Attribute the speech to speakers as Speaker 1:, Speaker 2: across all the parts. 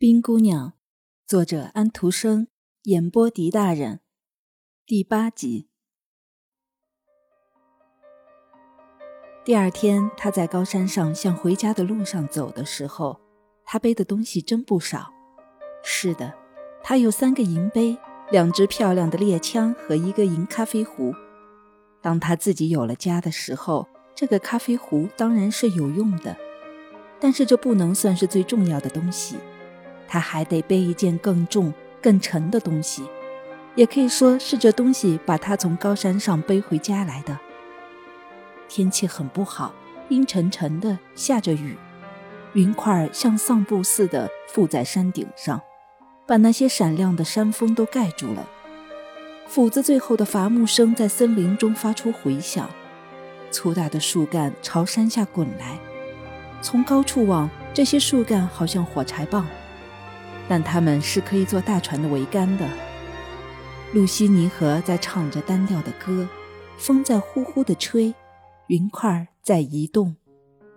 Speaker 1: 冰姑娘，作者安徒生，演播狄大人，第八集。第二天，他在高山上向回家的路上走的时候，他背的东西真不少。是的，他有三个银杯，两只漂亮的猎枪和一个银咖啡壶。当他自己有了家的时候，这个咖啡壶当然是有用的，但是这不能算是最重要的东西。他还得背一件更重、更沉的东西，也可以说是这东西把他从高山上背回家来的。天气很不好，阴沉沉的，下着雨，云块像丧布似的覆在山顶上，把那些闪亮的山峰都盖住了。斧子最后的伐木声在森林中发出回响，粗大的树干朝山下滚来，从高处望，这些树干好像火柴棒。但他们是可以做大船的桅杆的。露西尼河在唱着单调的歌，风在呼呼地吹，云块在移动。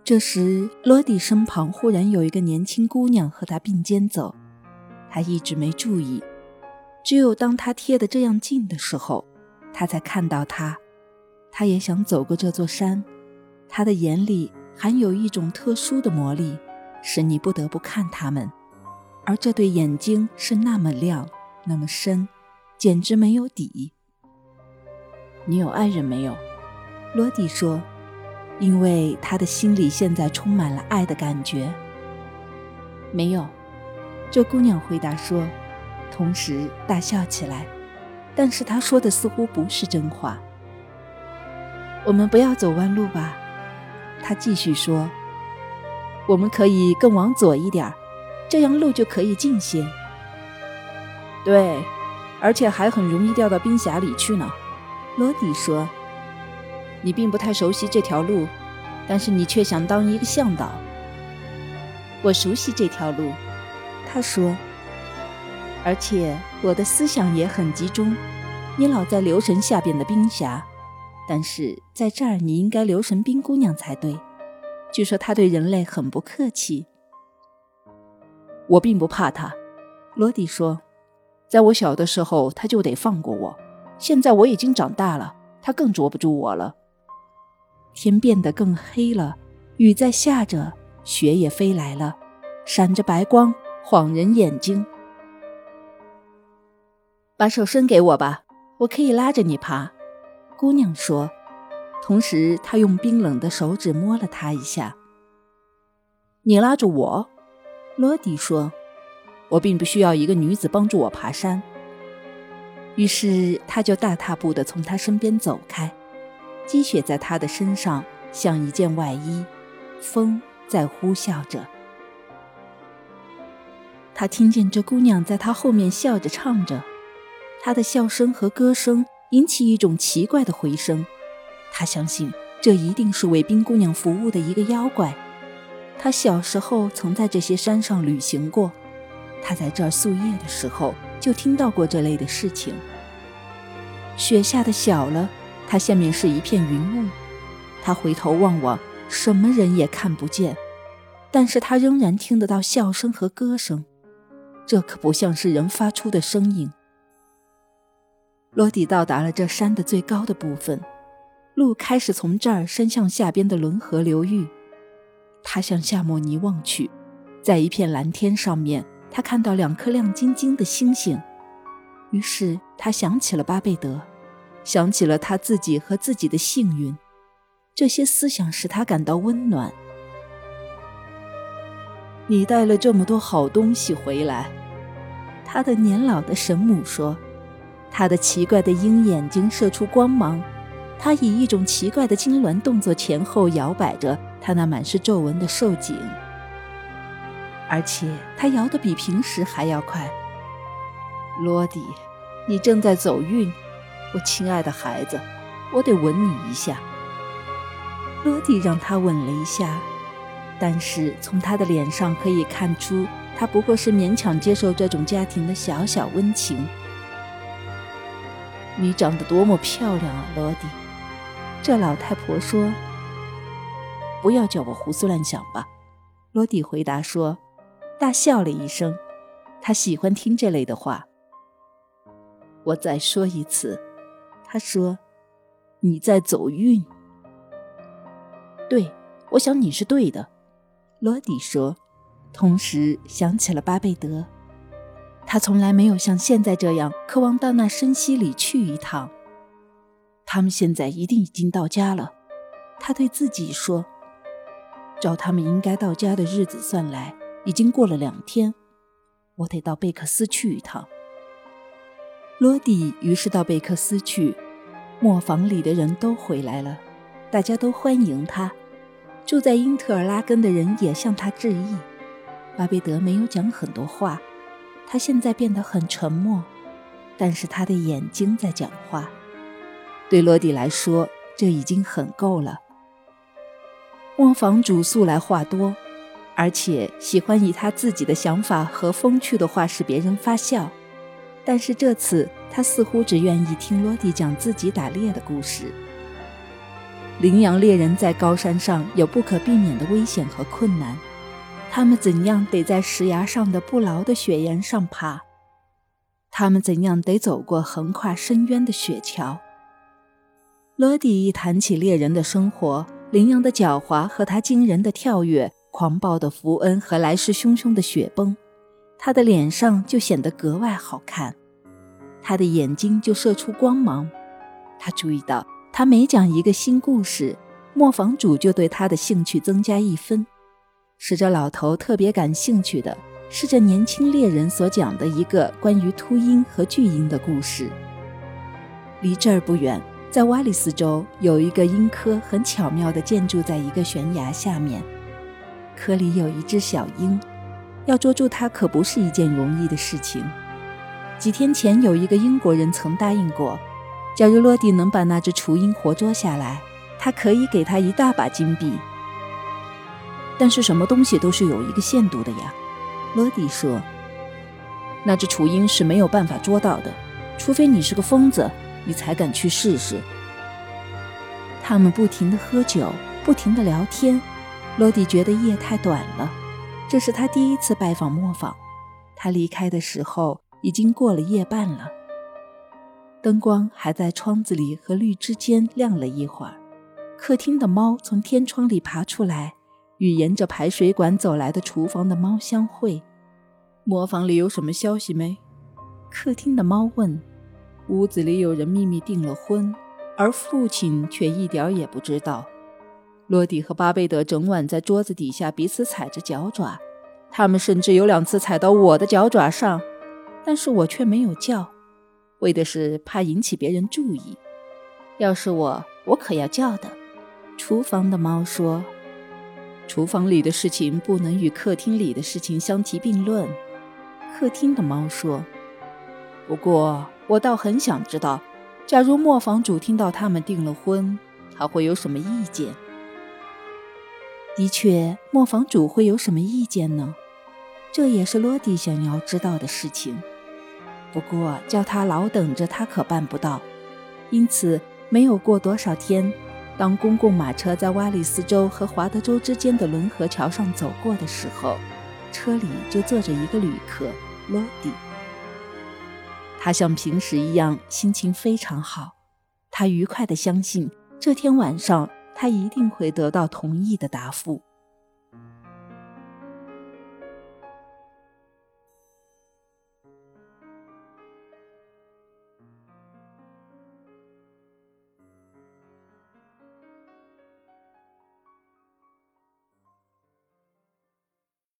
Speaker 1: 这时，罗迪身旁忽然有一个年轻姑娘和他并肩走，他一直没注意，只有当他贴得这样近的时候，他才看到她。他也想走过这座山，他的眼里含有一种特殊的魔力，使你不得不看他们。而这对眼睛是那么亮，那么深，简直没有底。你有爱人没有？罗迪说，因为他的心里现在充满了爱的感觉。没有，这姑娘回答说，同时大笑起来。但是她说的似乎不是真话。我们不要走弯路吧？她继续说，我们可以更往左一点儿。这样路就可以近些。
Speaker 2: 对，而且还很容易掉到冰峡里去呢。
Speaker 1: 罗迪说：“
Speaker 2: 你并不太熟悉这条路，但是你却想当一个向导。”
Speaker 1: 我熟悉这条路，他说，而且我的思想也很集中。你老在留神下边的冰峡，但是在这儿你应该留神冰姑娘才对。据说她对人类很不客气。
Speaker 2: 我并不怕他，
Speaker 1: 罗迪说：“
Speaker 2: 在我小的时候，他就得放过我。现在我已经长大了，他更捉不住我了。”
Speaker 1: 天变得更黑了，雨在下着，雪也飞来了，闪着白光，晃人眼睛。把手伸给我吧，我可以拉着你爬。”姑娘说，同时她用冰冷的手指摸了他一下。
Speaker 2: “你拉着我？”
Speaker 1: 罗迪说：“
Speaker 2: 我并不需要一个女子帮助我爬山。”
Speaker 1: 于是他就大踏步地从他身边走开，积雪在他的身上像一件外衣，风在呼啸着。他听见这姑娘在他后面笑着唱着，她的笑声和歌声引起一种奇怪的回声。他相信这一定是为冰姑娘服务的一个妖怪。他小时候曾在这些山上旅行过，他在这儿宿夜的时候就听到过这类的事情。雪下的小了，它下面是一片云雾。他回头望望，什么人也看不见，但是他仍然听得到笑声和歌声。这可不像是人发出的声音。罗迪到达了这山的最高的部分，路开始从这儿伸向下边的伦河流域。他向夏莫尼望去，在一片蓝天上面，他看到两颗亮晶晶的星星。于是他想起了巴贝德，想起了他自己和自己的幸运。这些思想使他感到温暖。你带了这么多好东西回来，他的年老的神母说。他的奇怪的鹰眼睛射出光芒，他以一种奇怪的痉挛动作前后摇摆着。他那满是皱纹的瘦颈，而且他摇得比平时还要快。罗迪，你正在走运，我亲爱的孩子，我得吻你一下。罗迪让他吻了一下，但是从他的脸上可以看出，他不过是勉强接受这种家庭的小小温情。你长得多么漂亮啊，罗迪！这老太婆说。不要叫我胡思乱想吧，罗迪回答说，大笑了一声，他喜欢听这类的话。我再说一次，他说：“你在走运。”对，我想你是对的，罗迪说，同时想起了巴贝德。他从来没有像现在这样渴望到那深溪里去一趟。他们现在一定已经到家了，他对自己说：“照他们应该到家的日子算来，已经过了两天。我得到贝克斯去一趟。”罗迪于是到贝克斯去，磨坊里的人都回来了，大家都欢迎他。住在英特尔拉根的人也向他致意。巴贝德没有讲很多话，他现在变得很沉默，但是他的眼睛在讲话。对罗迪来说，这已经很够了。磨坊主素来话多，而且喜欢以他自己的想法和风趣的话使别人发笑。但是这次，他似乎只愿意听罗迪讲自己打猎的故事。羚羊猎人在高山上有不可避免的危险和困难，他们怎样得在石崖上的不牢的雪岩上爬？他们怎样得走过横跨深渊的雪桥？罗迪一谈起猎人的生活，羚羊的狡猾和他惊人的跳跃，狂暴的福恩和来势汹汹的雪崩，他的脸上就显得格外好看，他的眼睛就射出光芒。他注意到，他每讲一个新故事，磨坊主就对他的兴趣增加一分。使这老头特别感兴趣的是这年轻猎人所讲的一个关于秃鹰和巨鹰的故事。离这儿不远。在瓦里斯州有一个鹰科，很巧妙地建筑在一个悬崖下面。科里有一只小鹰，要捉住它可不是一件容易的事情。几天前，有一个英国人曾答应过，假如罗迪能把那只雏鹰活捉下来，他可以给他一大把金币。但是什么东西都是有一个限度的呀，罗迪说。那只雏鹰是没有办法捉到的，除非你是个疯子。你才敢去试试。他们不停地喝酒，不停地聊天。罗迪觉得夜太短了。这是他第一次拜访磨坊。他离开的时候已经过了夜半了。灯光还在窗子里和绿枝间亮了一会儿。客厅的猫从天窗里爬出来，与沿着排水管走来的厨房的猫相会。磨坊里有什么消息没？客厅的猫问。屋子里有人秘密订了婚，而父亲却一点也不知道。洛迪和巴贝德整晚在桌子底下彼此踩着脚爪，他们甚至有两次踩到我的脚爪上，但是我却没有叫，为的是怕引起别人注意。要是我，我可要叫的。厨房的猫说：“厨房里的事情不能与客厅里的事情相提并论。”客厅的猫说：“不过。”我倒很想知道，假如磨坊主听到他们订了婚，他会有什么意见？的确，磨坊主会有什么意见呢？这也是罗迪想要知道的事情。不过，叫他老等着，他可办不到。因此，没有过多少天，当公共马车在瓦里斯州和华德州之间的轮河桥上走过的时候，车里就坐着一个旅客，罗迪。他像平时一样，心情非常好。他愉快地相信，这天晚上他一定会得到同意的答复。